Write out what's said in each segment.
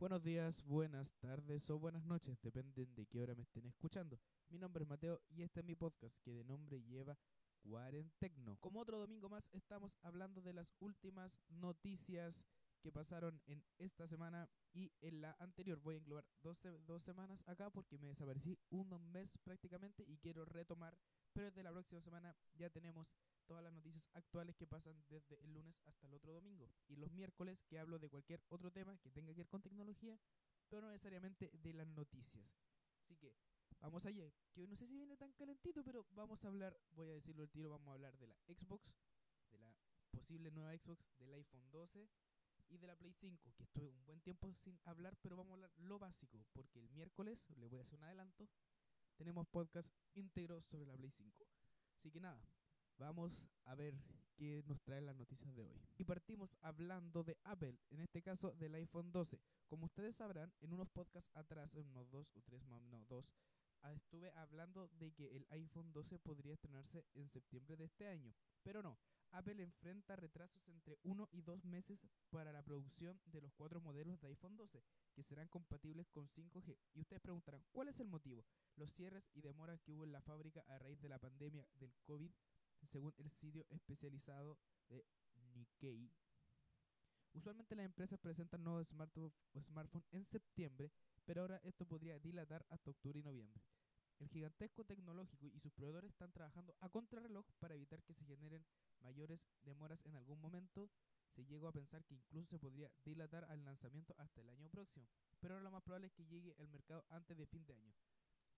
Buenos días, buenas tardes o buenas noches, dependen de qué hora me estén escuchando. Mi nombre es Mateo y este es mi podcast que de nombre lleva Cuarentecno. Como otro domingo más, estamos hablando de las últimas noticias que pasaron en esta semana y en la anterior. Voy a englobar dos, dos semanas acá porque me desaparecí un mes prácticamente y quiero retomar. Pero desde la próxima semana ya tenemos todas las noticias actuales que pasan desde el lunes hasta el otro domingo. Y los miércoles que hablo de cualquier otro tema que tenga que ver con tecnología, pero no necesariamente de las noticias. Así que vamos allá, que no sé si viene tan calentito, pero vamos a hablar, voy a decirlo el tiro, vamos a hablar de la Xbox, de la posible nueva Xbox, del iPhone 12 y de la Play 5, que estuve un buen tiempo sin hablar, pero vamos a hablar lo básico, porque el miércoles, le voy a hacer un adelanto, tenemos podcast íntegro sobre la Play 5. Así que nada, Vamos a ver qué nos traen las noticias de hoy. Y partimos hablando de Apple, en este caso del iPhone 12. Como ustedes sabrán, en unos podcasts atrás, en unos dos o tres, no, dos, ah, estuve hablando de que el iPhone 12 podría estrenarse en septiembre de este año. Pero no, Apple enfrenta retrasos entre uno y dos meses para la producción de los cuatro modelos de iPhone 12, que serán compatibles con 5G. Y ustedes preguntarán, ¿cuál es el motivo? Los cierres y demoras que hubo en la fábrica a raíz de la pandemia del COVID según el sitio especializado de Nikkei. Usualmente las empresas presentan nuevos smartphones en septiembre, pero ahora esto podría dilatar hasta octubre y noviembre. El gigantesco tecnológico y sus proveedores están trabajando a contrarreloj para evitar que se generen mayores demoras en algún momento. Se llegó a pensar que incluso se podría dilatar al lanzamiento hasta el año próximo, pero ahora lo más probable es que llegue al mercado antes de fin de año.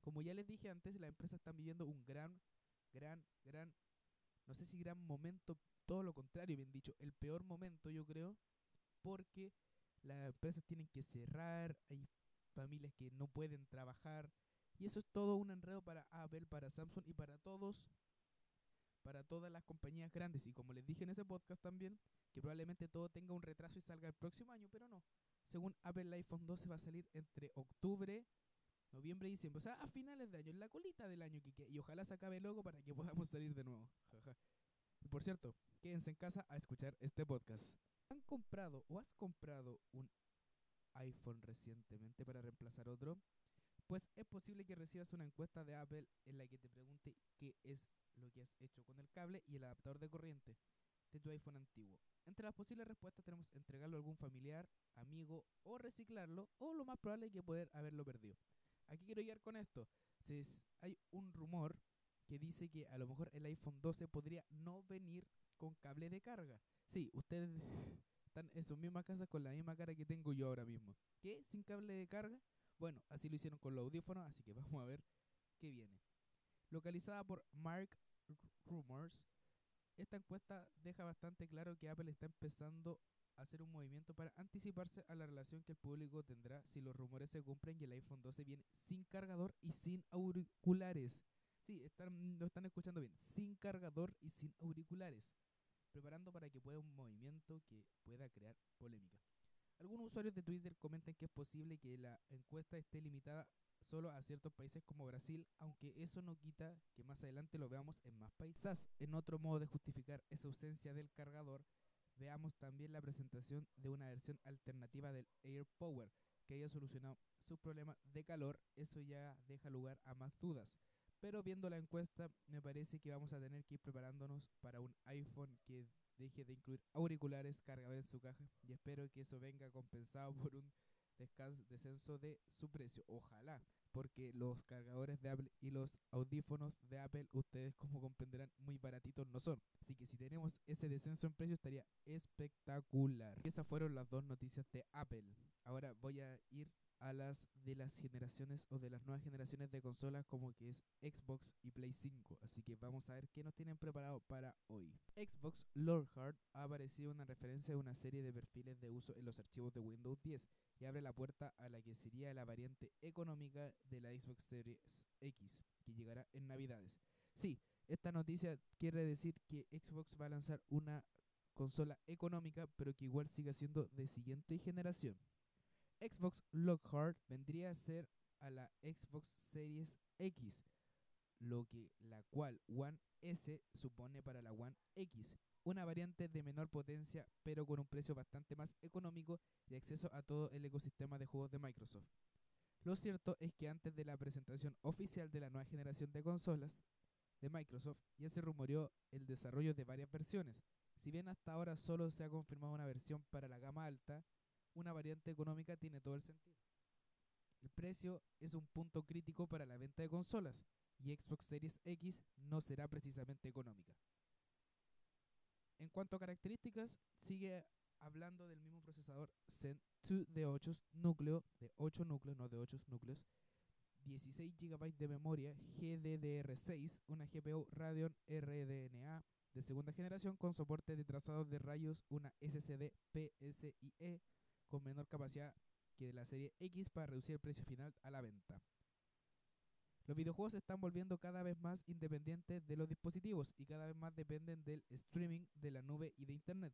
Como ya les dije antes, las empresas están viviendo un gran, gran, gran no sé si gran momento, todo lo contrario, bien dicho, el peor momento yo creo, porque las empresas tienen que cerrar, hay familias que no pueden trabajar, y eso es todo un enredo para Apple, para Samsung y para todos, para todas las compañías grandes. Y como les dije en ese podcast también, que probablemente todo tenga un retraso y salga el próximo año, pero no. Según Apple, el iPhone 12 va a salir entre octubre, noviembre y diciembre. O sea, a finales de año, en la colita del año que Y ojalá se acabe luego para que podamos salir de nuevo. Y por cierto, quédense en casa a escuchar este podcast. ¿Han comprado o has comprado un iPhone recientemente para reemplazar otro? Pues es posible que recibas una encuesta de Apple en la que te pregunte qué es lo que has hecho con el cable y el adaptador de corriente de tu iPhone antiguo. Entre las posibles respuestas tenemos entregarlo a algún familiar, amigo o reciclarlo o lo más probable es que poder haberlo perdido. Aquí quiero llegar con esto. Si hay un rumor que dice que a lo mejor el iPhone 12 podría no venir con cable de carga. Sí, ustedes están en sus mismas casas con la misma cara que tengo yo ahora mismo. ¿Qué? ¿Sin cable de carga? Bueno, así lo hicieron con los audífonos, así que vamos a ver qué viene. Localizada por Mark Rumors, esta encuesta deja bastante claro que Apple está empezando hacer un movimiento para anticiparse a la relación que el público tendrá si los rumores se cumplen y el iPhone 12 viene sin cargador y sin auriculares. Sí, están, lo están escuchando bien, sin cargador y sin auriculares, preparando para que pueda un movimiento que pueda crear polémica. Algunos usuarios de Twitter comentan que es posible que la encuesta esté limitada solo a ciertos países como Brasil, aunque eso no quita que más adelante lo veamos en más países. En otro modo de justificar esa ausencia del cargador, veamos también la presentación de una versión alternativa del Air Power que haya solucionado sus problemas de calor, eso ya deja lugar a más dudas. Pero viendo la encuesta, me parece que vamos a tener que ir preparándonos para un de incluir auriculares cargados en su caja y espero que eso venga compensado por un descenso de su precio. Ojalá, porque los cargadores de Apple y los audífonos de Apple, ustedes como comprenderán, muy baratitos no son. Así que si tenemos ese descenso en precio estaría espectacular. esas fueron las dos noticias de Apple. Ahora voy a ir a las de las generaciones o de las nuevas generaciones de consolas como que es Xbox y Play 5. Así que vamos a ver qué nos tienen preparado para hoy. Xbox Lordheart ha aparecido una referencia a una serie de perfiles de uso en los archivos de Windows 10 y abre la puerta a la que sería la variante económica de la Xbox Series X, que llegará en Navidades. Sí, esta noticia quiere decir que Xbox va a lanzar una consola económica, pero que igual siga siendo de siguiente generación. Xbox Lockhart vendría a ser a la Xbox Series X. lo que la cual One S supone para la One X, una variante de menor potencia pero con un precio bastante más económico y acceso a todo el ecosistema de juegos de Microsoft. Lo cierto es que antes de la presentación oficial de la nueva generación de consolas de Microsoft ya se rumoreó el desarrollo de varias versiones. Si bien hasta ahora solo se ha confirmado una versión para la gama alta, una variante económica tiene todo el sentido. El precio es un punto crítico para la venta de consolas y Xbox Series X no será precisamente económica. En cuanto a características, sigue hablando del mismo procesador Zen 2 de 8 núcleos, de 8 núcleos, no de 8 núcleos, 16 GB de memoria GDDR6, una GPU Radeon RDNA de segunda generación con soporte de trazados de rayos, una SSD PSIe con menor capacidad que de la serie X para reducir el precio final a la venta. Los videojuegos se están volviendo cada vez más independientes de los dispositivos y cada vez más dependen del streaming de la nube y de Internet.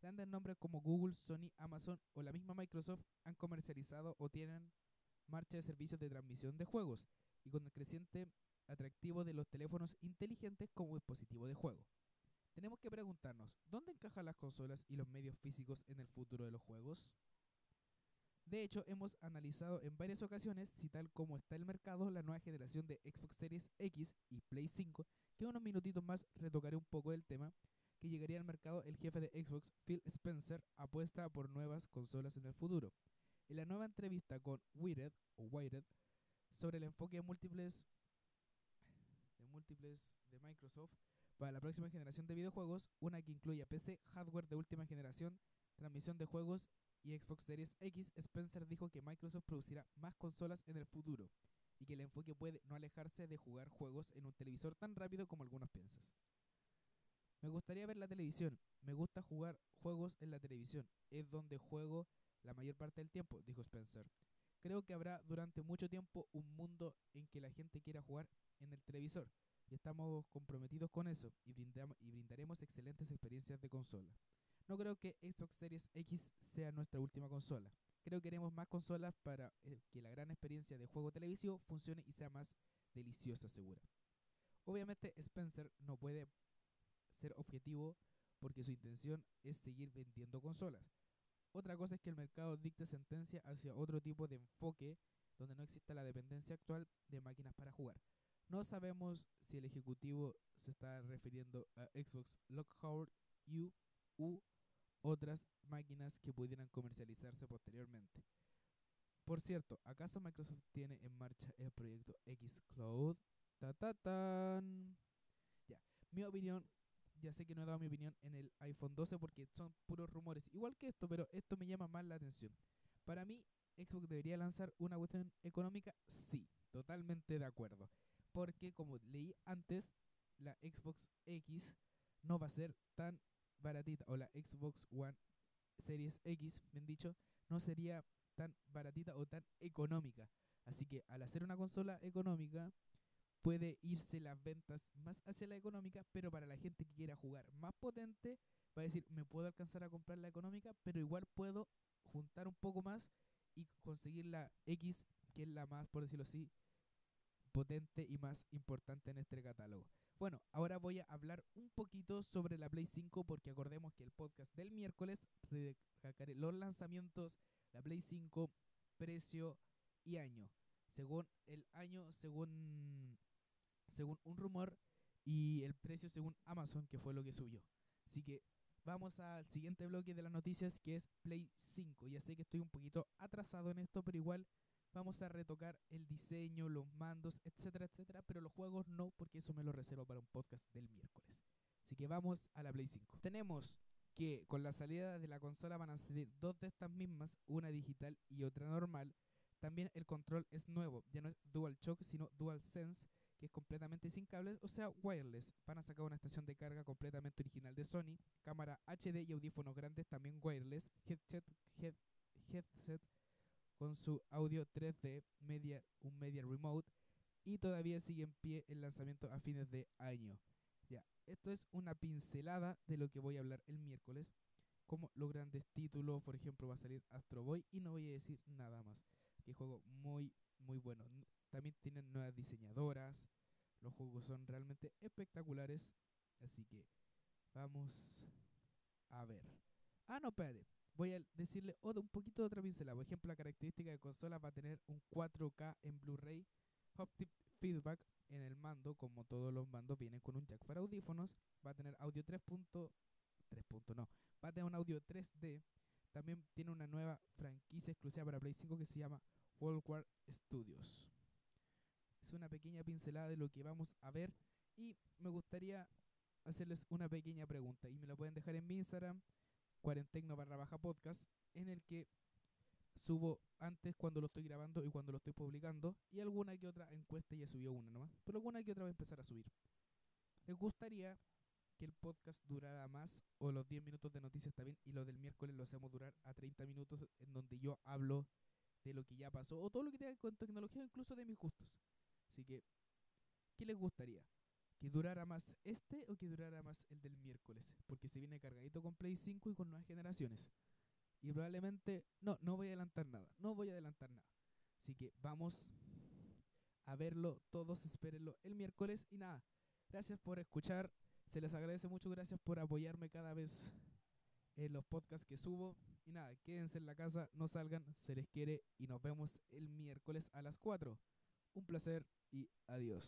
Grandes nombres como Google, Sony, Amazon o la misma Microsoft han comercializado o tienen marcha de servicios de transmisión de juegos y con el creciente atractivo de los teléfonos inteligentes como dispositivo de juego. Tenemos que preguntarnos, ¿dónde encajan las consolas y los medios físicos en el futuro de los juegos? De hecho, hemos analizado en varias ocasiones si tal como está el mercado la nueva generación de Xbox Series X y Play 5, que unos minutitos más retocaré un poco del tema, que llegaría al mercado el jefe de Xbox, Phil Spencer, apuesta por nuevas consolas en el futuro. En la nueva entrevista con Wired, o Wired sobre el enfoque de múltiples, de múltiples de Microsoft para la próxima generación de videojuegos, una que incluya PC, hardware de última generación, transmisión de juegos y Xbox Series X, Spencer dijo que Microsoft producirá más consolas en el futuro y que el enfoque puede no alejarse de jugar juegos en un televisor tan rápido como algunos piensan. Me gustaría ver la televisión, me gusta jugar juegos en la televisión, es donde juego la mayor parte del tiempo, dijo Spencer. Creo que habrá durante mucho tiempo un mundo en que la gente quiera jugar en el televisor y estamos comprometidos con eso y, y brindaremos excelentes experiencias de consola. No creo que Xbox Series X sea nuestra última consola. Creo que queremos más consolas para eh, que la gran experiencia de juego televisivo funcione y sea más deliciosa, segura. Obviamente Spencer no puede ser objetivo porque su intención es seguir vendiendo consolas. Otra cosa es que el mercado dicte sentencia hacia otro tipo de enfoque donde no exista la dependencia actual de máquinas para jugar. No sabemos si el ejecutivo se está refiriendo a Xbox Lockhart U u otras máquinas que pudieran comercializarse posteriormente. Por cierto, ¿acaso Microsoft tiene en marcha el proyecto Xcloud? Ta ta tan. Ya, mi opinión, ya sé que no he dado mi opinión en el iPhone 12 porque son puros rumores, igual que esto, pero esto me llama más la atención. Para mí, Xbox debería lanzar una cuestión económica, sí, totalmente de acuerdo. Porque como leí antes, la Xbox X no va a ser tan baratita, o la Xbox One Series X, bien dicho, no sería tan baratita o tan económica. Así que al hacer una consola económica, puede irse las ventas más hacia la económica, pero para la gente que quiera jugar más potente, va a decir, me puedo alcanzar a comprar la económica, pero igual puedo juntar un poco más y conseguir la X, que es la más, por decirlo así, potente y más importante en este catálogo. Bueno, ahora voy a hablar un poquito sobre la Play 5 porque acordemos que el podcast del miércoles los lanzamientos, la Play 5, precio y año. Según el año, según, según un rumor y el precio según Amazon, que fue lo que subió. Así que vamos al siguiente bloque de las noticias que es Play 5. Ya sé que estoy un poquito atrasado en esto, pero igual vamos a retocar el diseño, los mandos, etcétera, etcétera, pero los juegos no, porque eso me lo reservo para un podcast del miércoles. Así que vamos a la Play 5. Tenemos que con la salida de la consola van a salir dos de estas mismas, una digital y otra normal. También el control es nuevo, ya no es Dual Shock, sino Dual Sense, que es completamente sin cables, o sea, wireless. Van a sacar una estación de carga completamente original de Sony, cámara HD y audífonos grandes también wireless, headset, headset con su audio 3D, media, un media remote, y todavía sigue en pie el lanzamiento a fines de año. Ya, esto es una pincelada de lo que voy a hablar el miércoles, como los grandes títulos, por ejemplo va a salir Astro Boy y no voy a decir nada más. Que juego muy, muy bueno. También tienen nuevas diseñadoras, Los juegos son realmente espectaculares. Así que vamos a ver. Ah, no, espérate. Voy a decirle un poquito de otra pincelada. Por ejemplo, la característica de consola va a tener un 4K en Blu-ray, Haptic Feedback en el mando, como todos los mandos vienen con un jack para audífonos. Va a tener audio 3.3. no. Va a tener un audio 3D. También tiene una nueva franquicia exclusiva para Play 5 que se llama World War Studios. Es una pequeña pincelada de lo que vamos a ver y me gustaría hacerles una pequeña pregunta y me la pueden dejar en mi Instagram, cuarentecno barra baja podcast, en el que subo antes cuando lo estoy grabando y cuando lo estoy publicando y alguna que otra encuesta ya subió una nomás, pero alguna que otra va a empezar a subir. ¿Les gustaría que el podcast durara más o los 10 minutos de noticias está bien y los del miércoles lo hacemos durar a 30 minutos en donde yo hablo de lo que ya pasó o todo lo que tenga con tecnología incluso de mis gustos? Así que, ¿qué les gustaría? ¿Que durara más este o que durara más el del miércoles? Porque se viene cargadito con Play 5 y con nuevas generaciones. Y probablemente, no, no voy a adelantar nada, no voy a adelantar nada. Así que vamos a verlo, todos espérenlo el miércoles y nada. Gracias por escuchar, se les agradece mucho, gracias por apoyarme cada vez en los podcasts que subo. Y nada, quédense en la casa, no salgan, se les quiere y nos vemos el miércoles a las 4. Un placer y adiós.